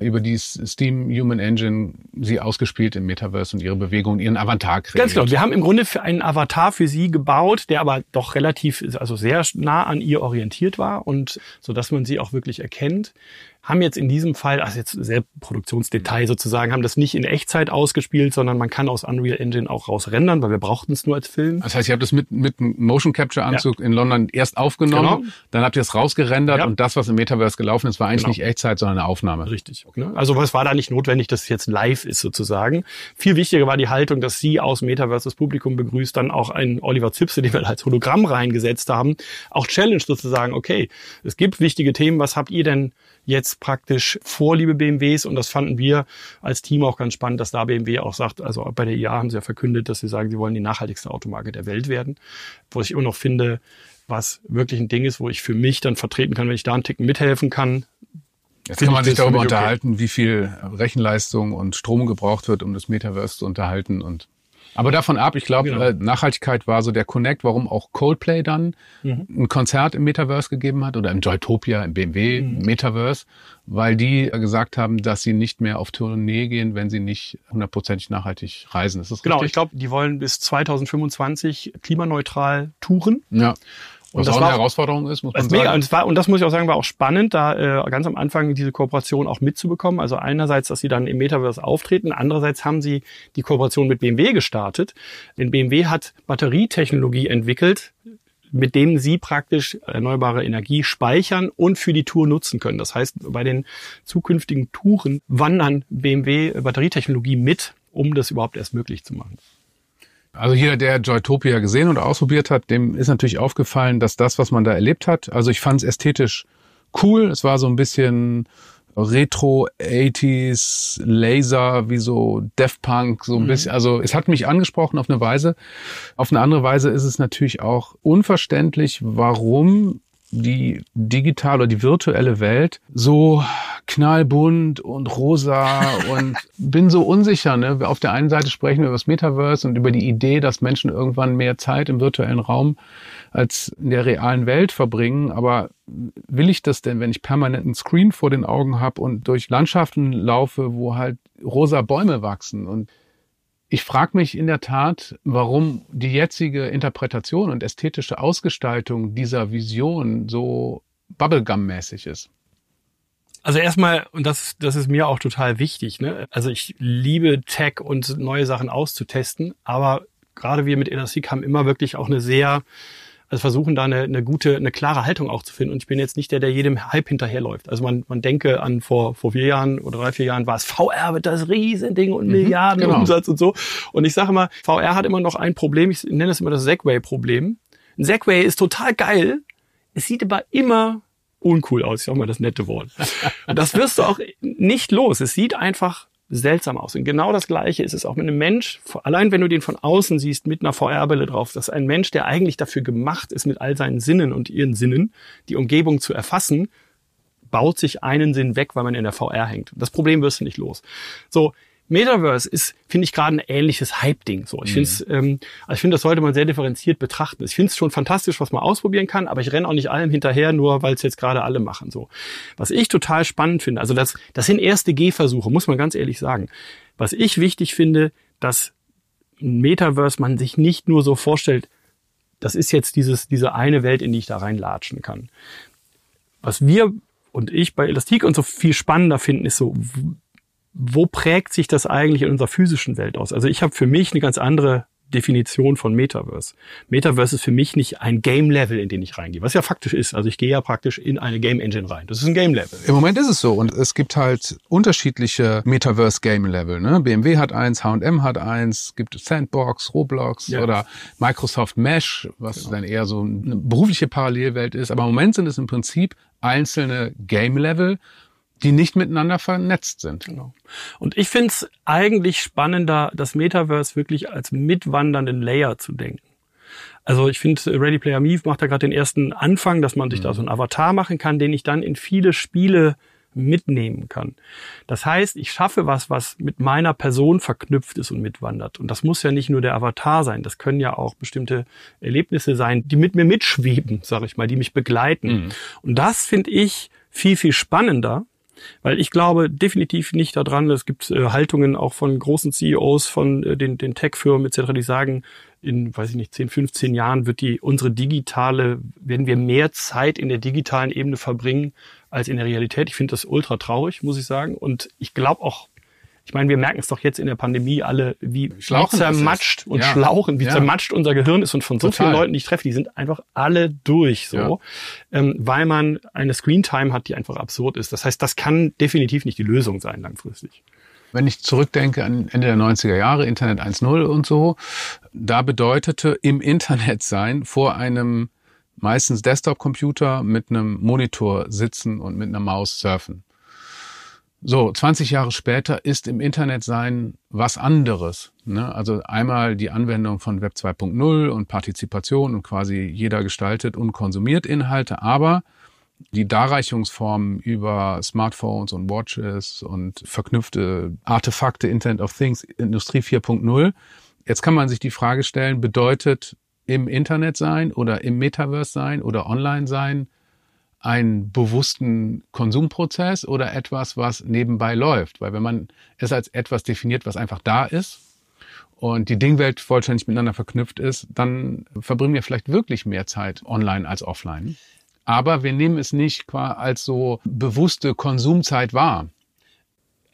über die Steam Human Engine sie ausgespielt im Metaverse und ihre Bewegung, ihren Avatar kreiert. Ganz genau. Wir haben im Grunde für einen Avatar für sie gebaut, der aber doch relativ, also sehr nah an ihr orientiert war und so, dass man sie auch wirklich erkennt haben jetzt in diesem Fall, also jetzt sehr Produktionsdetail sozusagen, haben das nicht in Echtzeit ausgespielt, sondern man kann aus Unreal Engine auch rausrendern, weil wir brauchten es nur als Film. Das heißt, ihr habt das mit, mit Motion Capture Anzug ja. in London erst aufgenommen, genau. dann habt ihr es rausgerendert ja. und das, was im Metaverse gelaufen ist, war eigentlich genau. nicht Echtzeit, sondern eine Aufnahme. Richtig. Ne? Also was war da nicht notwendig, dass es jetzt live ist sozusagen. Viel wichtiger war die Haltung, dass sie aus Metaverse das Publikum begrüßt, dann auch einen Oliver Zipse, den wir als Hologramm reingesetzt haben, auch Challenge sozusagen, okay, es gibt wichtige Themen, was habt ihr denn jetzt praktisch vor, liebe BMWs. Und das fanden wir als Team auch ganz spannend, dass da BMW auch sagt, also bei der IA haben sie ja verkündet, dass sie sagen, sie wollen die nachhaltigste Automarke der Welt werden. Wo ich immer noch finde, was wirklich ein Ding ist, wo ich für mich dann vertreten kann, wenn ich da einen Ticken mithelfen kann. Jetzt kann man sich darüber unterhalten, wie viel Rechenleistung und Strom gebraucht wird, um das Metaverse zu unterhalten und aber davon ab, ich glaube, genau. Äh, Nachhaltigkeit war so der Connect, warum auch Coldplay dann mhm. ein Konzert im Metaverse gegeben hat oder im Joytopia, im BMW mhm. Metaverse, weil die gesagt haben, dass sie nicht mehr auf Tournee gehen, wenn sie nicht hundertprozentig nachhaltig reisen. Ist das genau, richtig? ich glaube, die wollen bis 2025 klimaneutral touren. Ja. Und Was das auch eine Herausforderung ist, muss man sagen. Mega. Und, das war, und das muss ich auch sagen, war auch spannend, da äh, ganz am Anfang diese Kooperation auch mitzubekommen. Also einerseits, dass sie dann im Metaverse auftreten, andererseits haben sie die Kooperation mit BMW gestartet. Denn BMW hat Batterietechnologie entwickelt, mit denen Sie praktisch erneuerbare Energie speichern und für die Tour nutzen können. Das heißt, bei den zukünftigen Touren wandern BMW Batterietechnologie mit, um das überhaupt erst möglich zu machen. Also jeder, der Joytopia gesehen und ausprobiert hat, dem ist natürlich aufgefallen, dass das, was man da erlebt hat, also ich fand es ästhetisch cool. Es war so ein bisschen Retro 80s Laser, wie so Death Punk, so ein mhm. bisschen. Also es hat mich angesprochen auf eine Weise. Auf eine andere Weise ist es natürlich auch unverständlich, warum die digitale oder die virtuelle Welt so knallbunt und rosa <laughs> und bin so unsicher. Ne? Auf der einen Seite sprechen wir über das Metaverse und über die Idee, dass Menschen irgendwann mehr Zeit im virtuellen Raum als in der realen Welt verbringen. Aber will ich das denn, wenn ich permanent einen Screen vor den Augen habe und durch Landschaften laufe, wo halt rosa Bäume wachsen? Und ich frage mich in der Tat, warum die jetzige Interpretation und ästhetische Ausgestaltung dieser Vision so Bubblegum-mäßig ist. Also erstmal, und das, das ist mir auch total wichtig, ne? also ich liebe Tech und neue Sachen auszutesten, aber gerade wir mit Elastic haben immer wirklich auch eine sehr also versuchen da eine, eine gute, eine klare Haltung auch zu finden. Und ich bin jetzt nicht der, der jedem Hype hinterherläuft. Also man, man denke an vor, vor vier Jahren oder drei, vier Jahren war es VR wird das Riesending und mhm, Milliarden genau. Umsatz und so. Und ich sage immer, VR hat immer noch ein Problem. Ich nenne es immer das Segway-Problem. Ein Segway ist total geil. Es sieht aber immer uncool aus. Ich sag mal das nette Wort. Und das wirst du auch nicht los. Es sieht einfach seltsam aus. Und genau das Gleiche ist es auch mit einem Mensch. Allein wenn du den von außen siehst mit einer VR-Brille drauf, dass ein Mensch, der eigentlich dafür gemacht ist, mit all seinen Sinnen und ihren Sinnen die Umgebung zu erfassen, baut sich einen Sinn weg, weil man in der VR hängt. Das Problem wirst du nicht los. So, Metaverse ist, finde ich, gerade ein ähnliches Hype-Ding. So, ich mhm. finde ähm, also ich finde, das sollte man sehr differenziert betrachten. Ich finde es schon fantastisch, was man ausprobieren kann, aber ich renne auch nicht allem hinterher, nur weil es jetzt gerade alle machen. So, was ich total spannend finde, also das, das sind erste Gehversuche, muss man ganz ehrlich sagen. Was ich wichtig finde, dass Metaverse man sich nicht nur so vorstellt, das ist jetzt dieses, diese eine Welt, in die ich da reinlatschen kann. Was wir und ich bei Elastik und so viel spannender finden, ist so, wo prägt sich das eigentlich in unserer physischen Welt aus? Also ich habe für mich eine ganz andere Definition von Metaverse. Metaverse ist für mich nicht ein Game-Level, in den ich reingehe, was ja faktisch ist. Also ich gehe ja praktisch in eine Game-Engine rein. Das ist ein Game-Level. Im Moment ist es so und es gibt halt unterschiedliche Metaverse-Game-Level. Ne? BMW hat eins, H&M hat eins, gibt Sandbox, Roblox ja. oder Microsoft Mesh, was genau. dann eher so eine berufliche Parallelwelt ist. Aber im Moment sind es im Prinzip einzelne Game-Level, die nicht miteinander vernetzt sind. Genau. Und ich finde es eigentlich spannender, das Metaverse wirklich als mitwandernden Layer zu denken. Also ich finde, Ready Player Me macht da gerade den ersten Anfang, dass man sich mhm. da so einen Avatar machen kann, den ich dann in viele Spiele mitnehmen kann. Das heißt, ich schaffe was, was mit meiner Person verknüpft ist und mitwandert. Und das muss ja nicht nur der Avatar sein. Das können ja auch bestimmte Erlebnisse sein, die mit mir mitschweben, sage ich mal, die mich begleiten. Mhm. Und das finde ich viel, viel spannender, weil ich glaube definitiv nicht daran, es gibt äh, Haltungen auch von großen CEOs von äh, den, den Tech-Firmen etc., die sagen, in, weiß ich nicht, 10, 15 Jahren wird die, unsere digitale, werden wir mehr Zeit in der digitalen Ebene verbringen als in der Realität. Ich finde das ultra traurig, muss ich sagen. Und ich glaube auch ich meine, wir merken es doch jetzt in der Pandemie alle, wie, Schlauchen zermatscht und ja. schlauchen, wie ja. zermatscht unser Gehirn ist und von so Total. vielen Leuten, die ich treffe, die sind einfach alle durch so, ja. ähm, weil man eine Screentime hat, die einfach absurd ist. Das heißt, das kann definitiv nicht die Lösung sein langfristig. Wenn ich zurückdenke an Ende der 90er Jahre, Internet 1.0 und so, da bedeutete im Internet sein vor einem meistens Desktop-Computer mit einem Monitor sitzen und mit einer Maus surfen. So, 20 Jahre später ist im Internet sein was anderes. Ne? Also einmal die Anwendung von Web 2.0 und Partizipation und quasi jeder gestaltet und konsumiert Inhalte, aber die Darreichungsformen über Smartphones und Watches und verknüpfte Artefakte, Internet of Things, Industrie 4.0. Jetzt kann man sich die Frage stellen, bedeutet im Internet sein oder im Metaverse sein oder online sein einen bewussten Konsumprozess oder etwas, was nebenbei läuft. Weil wenn man es als etwas definiert, was einfach da ist und die Dingwelt vollständig miteinander verknüpft ist, dann verbringen wir vielleicht wirklich mehr Zeit online als offline. Aber wir nehmen es nicht als so bewusste Konsumzeit wahr.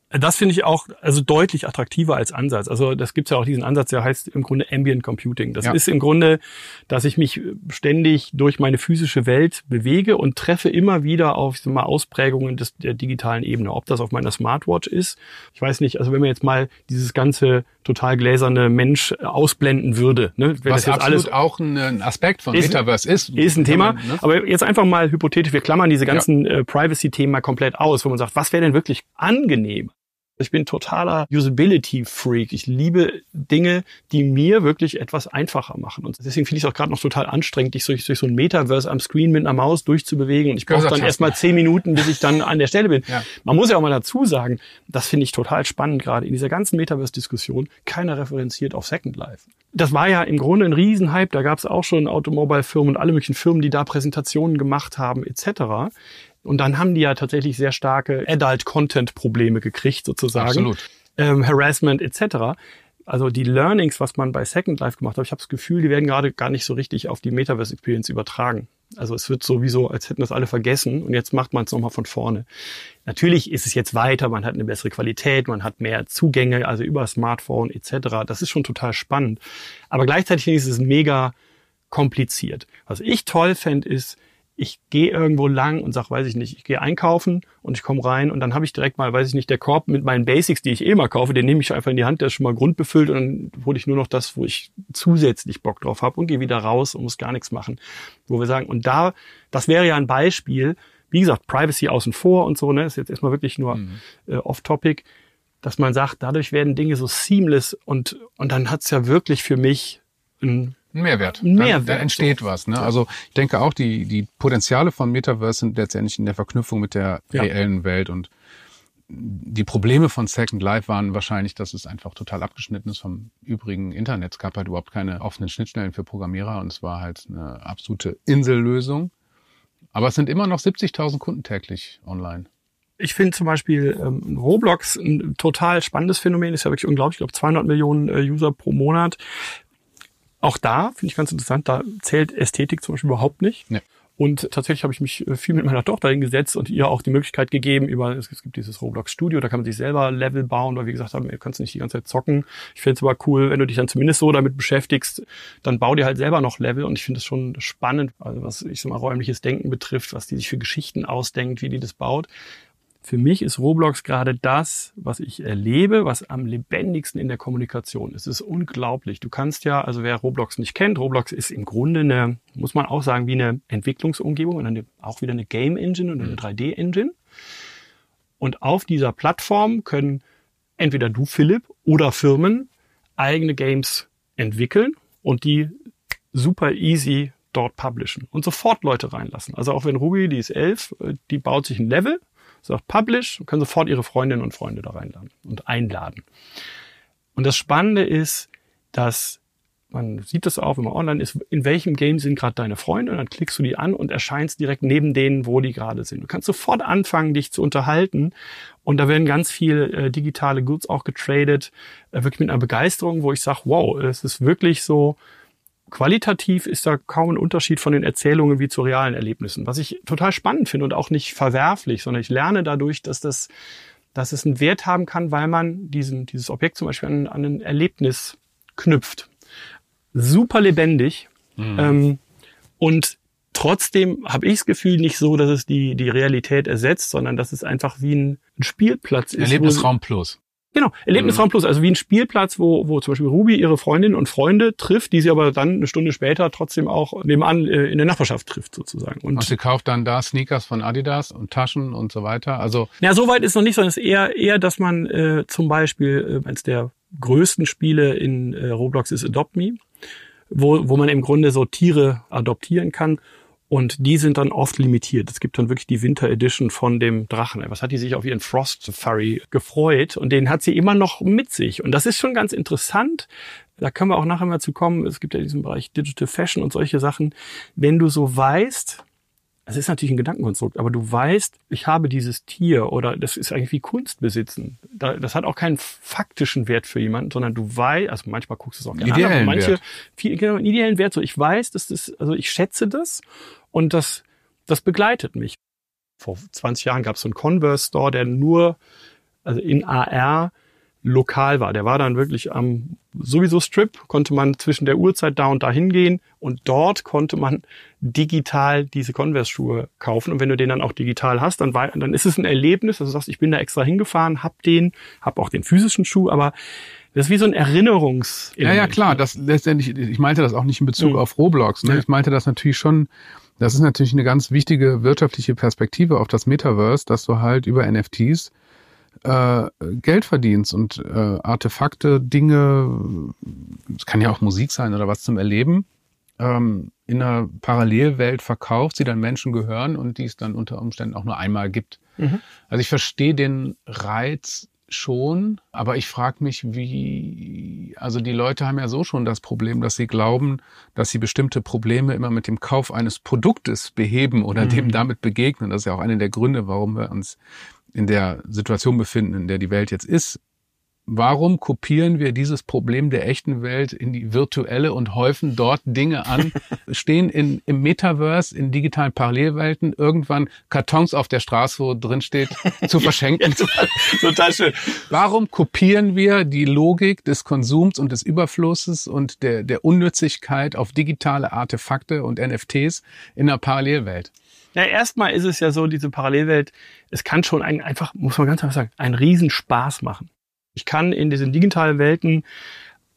Das finde ich auch also deutlich attraktiver als Ansatz. Also das gibt ja auch diesen Ansatz, der heißt im Grunde Ambient Computing. Das ja. ist im Grunde, dass ich mich ständig durch meine physische Welt bewege und treffe immer wieder auf ich sag mal, Ausprägungen des, der digitalen Ebene. Ob das auf meiner Smartwatch ist, ich weiß nicht. Also wenn man jetzt mal dieses ganze total gläserne Mensch ausblenden würde, ne, wenn was das jetzt alles auch ein Aspekt von ist, Metaverse ist, ist ein Thema. Man, ne? Aber jetzt einfach mal hypothetisch, wir klammern diese ganzen ja. äh, Privacy-Themen mal komplett aus, wo man sagt, was wäre denn wirklich angenehm? Ich bin totaler Usability-Freak. Ich liebe Dinge, die mir wirklich etwas einfacher machen. Und deswegen finde ich es auch gerade noch total anstrengend, dich durch, durch so ein Metaverse am Screen mit einer Maus durchzubewegen. Und ich brauche dann erstmal zehn Minuten, bis ich dann an der Stelle bin. <laughs> Ja. Man muss ja auch mal dazu sagen, das finde ich total spannend, gerade in dieser ganzen Metaverse-Diskussion. Keiner referenziert auf Second Life. Das war ja im Grunde ein Riesenhype. Da gab es auch schon Automobile-Firmen und alle möglichen Firmen, die da Präsentationen gemacht haben, etc. Und dann haben die ja tatsächlich sehr starke Adult-Content-Probleme gekriegt, sozusagen. Absolut. Ähm, Harassment etc. Also die Learnings, was man bei Second Life gemacht hat, ich habe das Gefühl, die werden gerade gar nicht so richtig auf die Metaverse Experience übertragen. Also es wird sowieso, als hätten das alle vergessen und jetzt macht man es nochmal von vorne. Natürlich ist es jetzt weiter, man hat eine bessere Qualität, man hat mehr Zugänge, also über Smartphone etc. Das ist schon total spannend. Aber gleichzeitig ist es mega kompliziert. Was ich toll fände, ist, ich gehe irgendwo lang und sag, weiß ich nicht, ich gehe einkaufen und ich komme rein und dann habe ich direkt mal, weiß ich nicht, der Korb mit meinen Basics, die ich eh mal kaufe, den nehme ich einfach in die Hand, der ist schon mal grundbefüllt und dann hole ich nur noch das, wo ich zusätzlich Bock drauf habe und gehe wieder raus und muss gar nichts machen. Wo wir sagen, und da, das wäre ja ein Beispiel, wie gesagt, Privacy außen vor und so, ne, ist jetzt erstmal wirklich nur mhm. äh, off-topic, dass man sagt, dadurch werden Dinge so seamless und, und dann hat's ja wirklich für mich ein ein Mehrwert. Ein Mehrwert. Da, da entsteht was. Ne? Also ich denke auch, die, die Potenziale von Metaverse sind letztendlich in der Verknüpfung mit der ja. reellen Welt und die Probleme von Second Life waren wahrscheinlich, dass es einfach total abgeschnitten ist vom übrigen Internet. Es gab halt überhaupt keine offenen Schnittstellen für Programmierer und es war halt eine absolute Insellösung. Aber es sind immer noch 70.000 Kunden täglich online. Ich finde zum Beispiel ähm, Roblox ein total spannendes Phänomen, ist ja wirklich unglaublich, ich glaube 200 Millionen äh, User pro Monat. Auch da finde ich ganz interessant, da zählt Ästhetik zum Beispiel überhaupt nicht. Nee. Und tatsächlich habe ich mich äh, viel mit meiner Tochter hingesetzt und ihr auch die Möglichkeit gegeben, über es gibt dieses Roblox Studio, da kann man sich selber Level bauen, weil wir gesagt haben, ihr kannst nicht die ganze Zeit zocken. Ich finde es aber cool, wenn du dich dann zumindest so damit beschäftigst, dann bau dir halt selber noch Level und ich finde es schon spannend, also was ich so mal räumliches Denken betrifft, was die sich für Geschichten ausdenkt, wie die das baut für mich ist Roblox gerade das, was ich erlebe, was am lebendigsten in der Kommunikation ist. Es ist unglaublich. Du kannst ja, also wer Roblox nicht kennt, Roblox ist im Grunde eine, muss man auch sagen, wie eine Entwicklungsumgebung und eine, auch wieder eine Game Engine und eine 3D mhm. Engine. Und auf dieser Plattform können entweder du, Philipp, oder Firmen eigene Games entwickeln und die super easy dort publishen und sofort Leute reinlassen. Also auch wenn Ruby, die ist elf, äh, die baut sich ein Level sagt Publish und können sofort ihre Freundinnen und Freunde da reinladen und einladen. Und das Spannende ist, dass man sieht das auch, wenn man online ist, in welchem Game sind gerade deine Freunde und dann klickst du die an und erscheinst direkt neben denen, wo die gerade sind. Du kannst sofort anfangen, dich zu unterhalten und da werden ganz viel äh, digitale Goods auch getradet, äh, wirklich mit einer Begeisterung, wo ich sage, wow, es ist wirklich so, qualitativ ist da kaum ein Unterschied von den Erzählungen wie zu realen Erlebnissen, was ich total spannend finde und auch nicht verwerflich, sondern ich lerne dadurch, dass das, dass es einen Wert haben kann, weil man diesen, dieses Objekt zum Beispiel an, an ein Erlebnis knüpft. Super lebendig. Mhm. Ähm, und trotzdem habe ich das Gefühl nicht so, dass es die, die Realität ersetzt, sondern dass es einfach wie ein, ein Spielplatz ist. Erlebnisraum Plus. Genau, Erlebnisraum mhm. Plus, also wie ein Spielplatz, wo, wo zum Beispiel Ruby ihre Freundinnen und Freunde trifft, die sie aber dann eine Stunde später trotzdem auch nebenan äh, in der Nachbarschaft trifft sozusagen. Und, und sie kauft dann da Sneakers von Adidas und Taschen und so weiter. Also ja, so weit ist noch nicht, sondern es ist eher, eher, dass man äh, zum Beispiel äh, eines der größten Spiele in äh, Roblox ist Adopt Me, wo, wo man im Grunde so Tiere adoptieren kann und die sind dann oft limitiert. Es gibt dann wirklich die Winter Edition von dem Drachen. Was hat die sich auf ihren Frost Furry gefreut? Und den hat sie immer noch mit sich. Und das ist schon ganz interessant. Da können wir auch nachher mal zu kommen. Es gibt ja diesen Bereich Digital Fashion und solche Sachen. Wenn du so weißt, es ist natürlich ein Gedankenkonstrukt, aber du weißt, ich habe dieses Tier oder das ist eigentlich wie Kunst besitzen. Das hat auch keinen faktischen Wert für jemanden, sondern du weißt, also manchmal guckst du es auch gerne ideellen an, manche, Wert. Viel, genau, einen ideellen Wert. So, ich weiß, dass das, also ich schätze das und das, das begleitet mich. Vor 20 Jahren gab es so einen Converse Store, der nur also in AR lokal war. Der war dann wirklich am sowieso Strip, konnte man zwischen der Uhrzeit da und da hingehen und dort konnte man digital diese Converse-Schuhe kaufen. Und wenn du den dann auch digital hast, dann, war, dann ist es ein Erlebnis, dass du sagst, ich bin da extra hingefahren, hab den, hab auch den physischen Schuh, aber das ist wie so ein Erinnerungs. Ja, ja, klar. Das letztendlich, ich meinte das auch nicht in Bezug mhm. auf Roblox. Ne? Ich meinte das natürlich schon, das ist natürlich eine ganz wichtige wirtschaftliche Perspektive auf das Metaverse, dass du halt über NFTs äh, Geld verdienst und äh, Artefakte, Dinge, es kann ja auch Musik sein oder was zum Erleben, ähm, in einer Parallelwelt verkauft, sie dann Menschen gehören und die es dann unter Umständen auch nur einmal gibt. Mhm. Also ich verstehe den Reiz schon, aber ich frage mich, wie, also die Leute haben ja so schon das Problem, dass sie glauben, dass sie bestimmte Probleme immer mit dem Kauf eines Produktes beheben oder mhm. dem damit begegnen. Das ist ja auch einer der Gründe, warum wir uns in der Situation befinden, in der die Welt jetzt ist, warum kopieren wir dieses Problem der echten Welt in die virtuelle und häufen dort Dinge an, <laughs> stehen in, im Metaverse, in digitalen Parallelwelten, irgendwann Kartons auf der Straße, wo drin steht, <laughs> zu verschenken. Total schön. Warum kopieren wir die Logik des Konsums und des Überflusses und der, der Unnützigkeit auf digitale Artefakte und NFTs in einer Parallelwelt? Ja, erstmal ist es ja so, diese Parallelwelt, es kann schon ein, einfach, muss man ganz einfach sagen, einen Riesenspaß machen. Ich kann in diesen digitalen Welten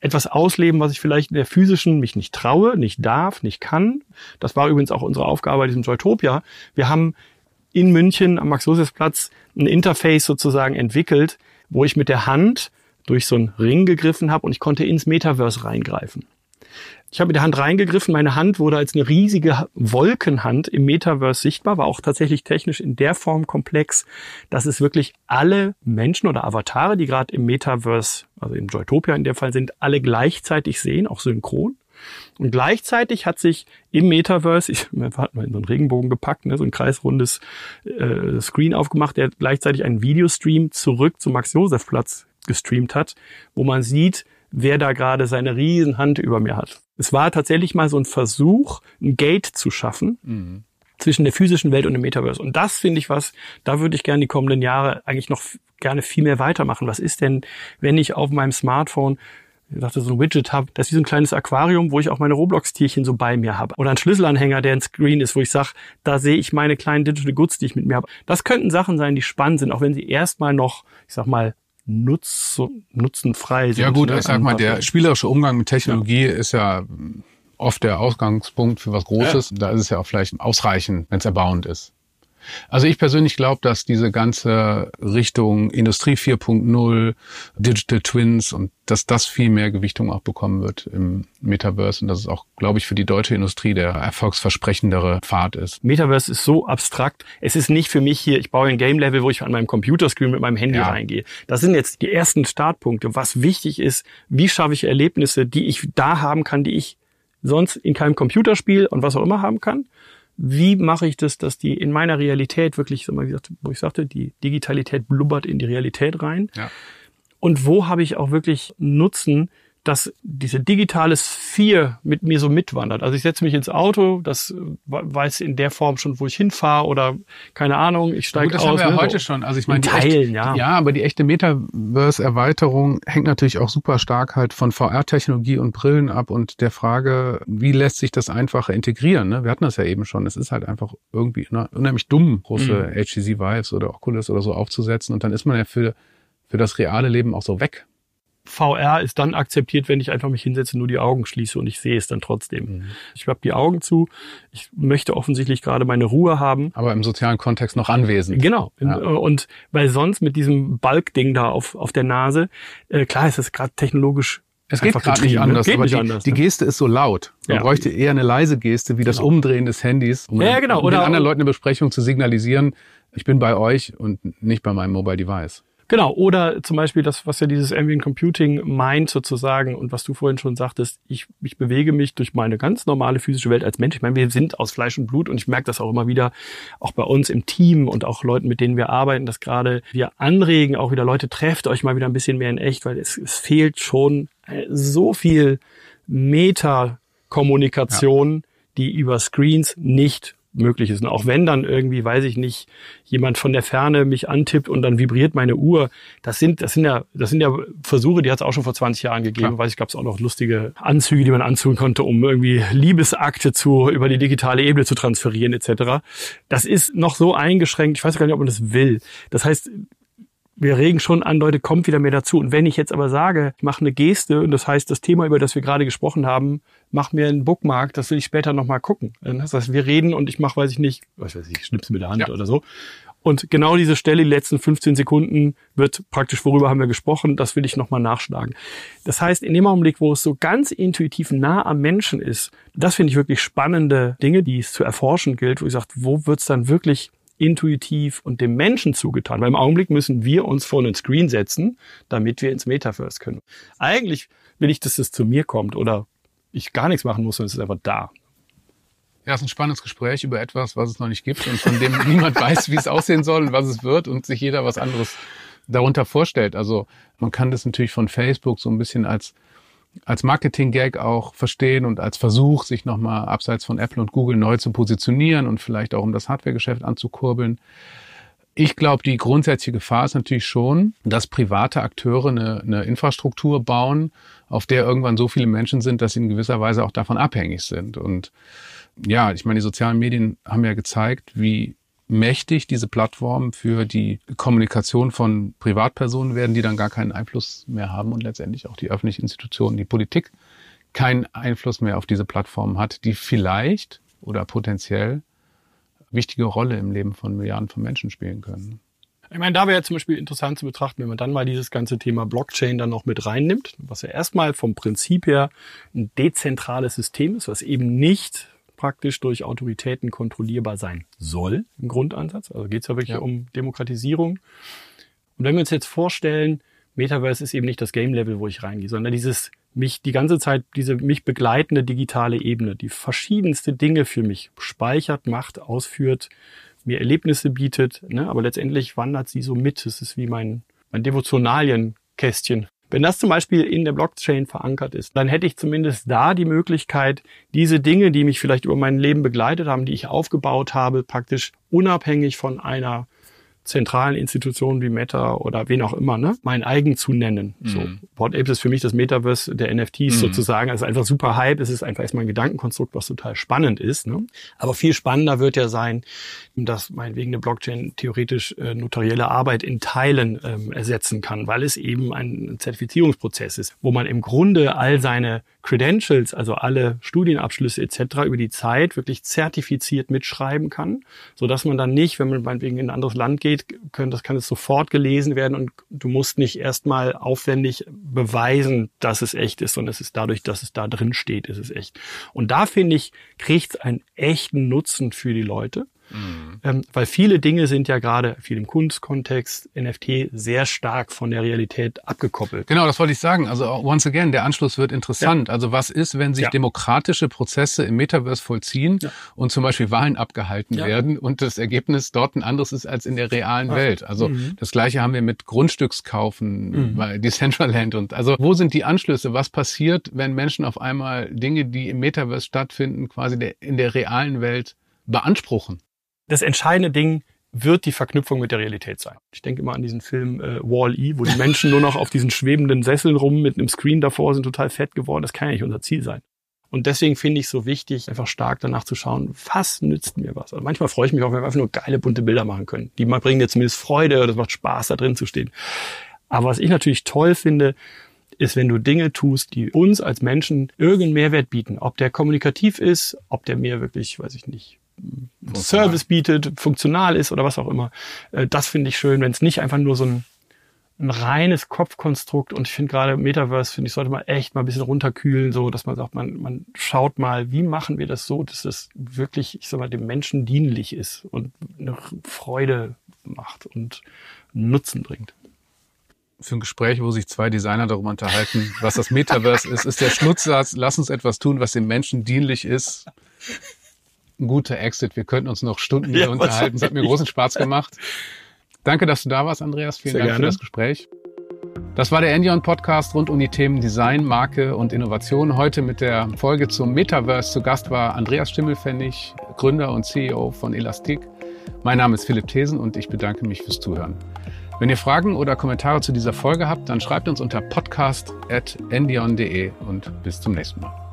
etwas ausleben, was ich vielleicht in der physischen mich nicht traue, nicht darf, nicht kann. Das war übrigens auch unsere Aufgabe bei diesem Joytopia. Wir haben in München am Max-Josefs-Platz ein Interface sozusagen entwickelt, wo ich mit der Hand durch so einen Ring gegriffen habe und ich konnte ins Metaverse reingreifen. Ich habe mit der Hand reingegriffen, meine Hand wurde als eine riesige Wolkenhand im Metaverse sichtbar, war auch tatsächlich technisch in der Form komplex, dass es wirklich alle Menschen oder Avatare, die gerade im Metaverse, also in Joytopia in dem Fall sind, alle gleichzeitig sehen, auch synchron. Und gleichzeitig hat sich im Metaverse, ich <laughs> hat mal in so einen Regenbogen gepackt, ne, so ein kreisrundes äh, Screen aufgemacht, der gleichzeitig einen Videostream zurück zum Max-Josef-Platz gestreamt hat, wo man sieht, wer da gerade seine Riesenhand über mir hat. Es war tatsächlich mal so ein Versuch, ein Gate zu schaffen. Mhm zwischen der physischen Welt und dem Metaverse. Und das finde ich was, da würde ich gerne die kommenden Jahre eigentlich noch gerne viel mehr weitermachen. Was ist denn, wenn ich auf meinem Smartphone ich dachte, so ein Widget habe, das ist wie so ein kleines Aquarium, wo ich auch meine Roblox-Tierchen so bei mir habe. Oder ein Schlüsselanhänger, der ein Screen ist, wo ich sage, da sehe ich meine kleinen Digital Goods, die ich mit mir habe. Das könnten Sachen sein, die spannend sind, auch wenn sie erstmal noch, ich sag mal, nutz, nutzenfrei sind. Ja gut, ne? ich sag mal, der spielerische Umgang mit Technologie ja. ist ja oft der Ausgangspunkt für was Großes. Ja. Da ist es ja auch vielleicht ausreichend, wenn es erbauend ist. Also ich persönlich glaube, dass diese ganze Richtung Industrie 4.0, Digital Twins und dass das viel mehr Gewichtung auch bekommen wird im Metaverse und dass es auch, glaube ich, für die deutsche Industrie der erfolgsversprechendere Pfad ist. Metaverse ist so abstrakt. Es ist nicht für mich hier, ich baue ein Game-Level, wo ich an meinem Computerscreen mit meinem Handy ja. reingehe. Das sind jetzt die ersten Startpunkte. Was wichtig ist, wie schaffe ich Erlebnisse, die ich da haben kann, die ich sonst in keinem Computerspiel und was auch immer haben kann wie mache ich das, dass die in meiner Realität wirklich, so mal gesagt, wo ich sagte, die Digitalität blubbert in die Realität rein. Ja. Und wo habe ich auch wirklich Nutzen, dass diese digitale Sphäre mit mir so mitwandert. Also ich setze mich ins Auto, das weiß in der Form schon, wo ich hinfahre oder keine Ahnung, ich steige aus. Das haben wir ja ne, heute so schon. Also ich meine, Teilen, echte, ja. Ja, aber die echte Metaverse-Erweiterung hängt natürlich auch super stark halt von VR-Technologie und Brillen ab und der Frage, wie lässt sich das einfacher integrieren? Ne? Wir hatten das ja eben schon. Es ist halt einfach irgendwie ne, unheimlich dumm, große mhm. HTC Vives oder Oculus oder so aufzusetzen und dann ist man ja für für das reale Leben auch so weg. VR ist dann akzeptiert, wenn ich einfach mich hinsetze, nur die Augen schließe und ich sehe es dann trotzdem. Mhm. Ich habe die Augen zu. Ich möchte offensichtlich gerade meine Ruhe haben. Aber im sozialen Kontext noch anwesend. Genau. Ja. Und weil sonst mit diesem Balkding da auf, auf der Nase, äh, klar ist es gerade technologisch es geht gerade nicht anders, geht aber nicht die, anders, die Geste ist so laut. Man ja. bräuchte eher eine leise Geste, wie das genau. Umdrehen des Handys, um, ja, genau. Oder den anderen Leuten eine Besprechung zu signalisieren, ich bin bei euch und nicht bei meinem Mobile Device. Genau, oder zum Beispiel das, was ja dieses Ambient Computing meint sozusagen und was du vorhin schon sagtest, ich, ich bewege mich durch meine ganz normale physische Welt als Mensch. Ich meine, wir sind aus Fleisch und Blut und ich merke das auch immer wieder, auch bei uns im Team und auch Leuten, mit denen wir arbeiten, dass gerade wir anregen, auch wieder Leute, trefft euch mal wieder ein bisschen mehr in echt, weil es, es fehlt schon äh, so viel Meta-Kommunikation, ja. die über Screens nicht möglich ist. Und auch wenn dann irgendwie, weiß ich nicht, jemand von der Ferne mich antippt und dann vibriert meine Uhr, das sind, das sind ja, das sind ja Versuche, die hat es auch schon vor 20 Jahren gegeben. Weiß ich, gab es auch noch lustige Anzüge, die man anziehen konnte, um irgendwie Liebesakte zu über die digitale Ebene zu transferieren etc. Das ist noch so eingeschränkt. Ich weiß gar nicht, ob man das will. Das heißt, wir regen schon an, Leute, kommt wieder mehr dazu. Und wenn ich jetzt aber sage, ich mache eine Geste, und das heißt, das Thema, über das wir gerade gesprochen haben, mach mir einen Bookmark, das will ich später nochmal gucken. Das heißt, wir reden und ich mache, weiß ich nicht, was weiß ich, schnipse mit der Hand ja. oder so. Und genau diese Stelle, die letzten 15 Sekunden, wird praktisch, worüber haben wir gesprochen, das will ich nochmal nachschlagen. Das heißt, in dem Augenblick, wo es so ganz intuitiv nah am Menschen ist, das finde ich wirklich spannende Dinge, die es zu erforschen gilt, wo ich sage, wo wird's dann wirklich intuitiv und dem Menschen zugetan. Weil im Augenblick müssen wir uns vor einen Screen setzen, damit wir ins Metaverse können. Eigentlich will ich, dass es zu mir kommt oder ich gar nichts machen muss, sondern es ist einfach da. Ja, es ist ein spannendes Gespräch über etwas, was es noch nicht gibt und von dem <laughs> niemand weiß, wie es aussehen soll und was es wird und sich jeder was anderes darunter vorstellt. Also man kann das natürlich von Facebook so ein bisschen als als Marketing-Gag auch verstehen und als Versuch, sich nochmal abseits von Apple und Google neu zu positionieren und vielleicht auch um das Hardware-Geschäft anzukurbeln. Ich glaube, die grundsätzliche Gefahr ist natürlich schon, dass private Akteure eine, eine, Infrastruktur bauen, auf der irgendwann so viele Menschen sind, dass sie in gewisser Weise auch davon abhängig sind. Und ja, ich meine, die sozialen Medien haben ja gezeigt, wie mächtig, diese Plattformen für die Kommunikation von Privatpersonen werden, die dann gar keinen Einfluss mehr haben und letztendlich auch die öffentlichen Institutionen, die Politik keinen Einfluss mehr auf diese Plattformen hat, die vielleicht oder potenziell wichtige Rolle im Leben von Milliarden von Menschen spielen können. Ich meine, da wäre zum Beispiel interessant zu betrachten, wenn man dann mal dieses ganze Thema Blockchain dann noch mit reinnimmt, was ja erstmal vom Prinzip her ein dezentrales System ist, was eben nicht praktisch durch Autoritäten kontrollierbar sein soll, im Grundansatz. Also geht es ja wirklich ja. um Demokratisierung. Und wenn wir uns jetzt vorstellen, Metaverse ist eben nicht das Game-Level, wo ich reingehe, sondern dieses mich die ganze Zeit, diese mich begleitende digitale Ebene, die verschiedenste Dinge für mich speichert, macht, ausführt, mir Erlebnisse bietet, ne? aber letztendlich wandert sie so mit. Es ist wie mein, mein Devotionalienkästchen, wenn das zum Beispiel in der Blockchain verankert ist, dann hätte ich zumindest da die Möglichkeit, diese Dinge, die mich vielleicht über mein Leben begleitet haben, die ich aufgebaut habe, praktisch unabhängig von einer zentralen Institutionen wie Meta oder wen auch immer, ne, mein eigen zu nennen. Mhm. So, Board Apes ist für mich das Metaverse der NFTs mhm. sozusagen. Also einfach super Hype. Es ist einfach erstmal ein Gedankenkonstrukt, was total spannend ist. Ne? Aber viel spannender wird ja sein, dass meinetwegen eine Blockchain theoretisch äh, notarielle Arbeit in Teilen ähm, ersetzen kann, weil es eben ein Zertifizierungsprozess ist, wo man im Grunde all seine Credentials, also alle Studienabschlüsse etc. über die Zeit wirklich zertifiziert mitschreiben kann, so dass man dann nicht, wenn man meinetwegen in ein anderes Land geht, können, das kann es sofort gelesen werden und du musst nicht erstmal aufwendig beweisen, dass es echt ist, sondern es ist dadurch, dass es da drin steht, ist es echt. Und da finde ich, kriegt es einen echten Nutzen für die Leute. Mhm. Ähm, weil viele Dinge sind ja gerade, viel im Kunstkontext, NFT sehr stark von der Realität abgekoppelt. Genau, das wollte ich sagen. Also once again, der Anschluss wird interessant. Ja. Also was ist, wenn sich ja. demokratische Prozesse im Metaverse vollziehen ja. und zum Beispiel Wahlen abgehalten werden und das Ergebnis dort ein anderes ist als in der realen Welt? Also mhm. das Gleiche haben wir mit Grundstückskaufen mhm. bei Decentraland und also wo sind die Anschlüsse? Was passiert, wenn Menschen auf einmal Dinge, die im Metaverse stattfinden, quasi in der realen Welt beanspruchen? Das entscheidende Ding wird die Verknüpfung mit der Realität sein. Ich denke immer an diesen Film äh, Wall-E, wo die Menschen nur noch auf diesen schwebenden Sesseln rum mit einem Screen davor sind total fett geworden. Das kann ja nicht unser Ziel sein. Und deswegen finde ich es so wichtig, einfach stark danach zu schauen, was nützt mir was. Also manchmal freue ich mich auch, wenn wir einfach nur geile bunte Bilder machen können. Die bringen dir zumindest Freude oder es macht Spaß, da drin zu stehen. Aber was ich natürlich toll finde, ist, wenn du Dinge tust, die uns als Menschen irgendeinen Mehrwert bieten. Ob der kommunikativ ist, ob der mir wirklich, weiß ich nicht, Service bietet, funktional ist oder was auch immer. Äh, das finde ich schön, wenn es nicht einfach nur so ein, ein reines Kopfkonstrukt und ich finde gerade Metaverse, finde ich, sollte man echt mal ein bisschen runterkühlen, so dass man sagt, man, man schaut mal, wie machen wir das so, dass das wirklich, ich sag mal, dem Menschen dienlich ist und eine Freude macht und Nutzen bringt für ein Gespräch, wo sich zwei Designer darüber unterhalten, was das Metaverse ist, ist der Schlusssatz, lass uns etwas tun, was dem Menschen dienlich ist guter Exit. Wir könnten uns noch Stunden <laughs> ja, unterhalten. Es hat mir großen Spaß gemacht. Danke, dass du da warst, Andreas. Vielen Sehr Dank gerne. für das Gespräch. Das war der Endion Podcast rund um die Themen Design, Marke und Innovation. Heute mit der Folge zum Metaverse. Zu Gast war Andreas Stimmelfennig, Gründer und CEO von Elastic. Mein Name ist Philipp Thesen und ich bedanke mich fürs Zuhören. Wenn ihr Fragen oder Kommentare zu dieser Folge habt, dann schreibt uns unter podcast.endion.de und bis zum nächsten Mal.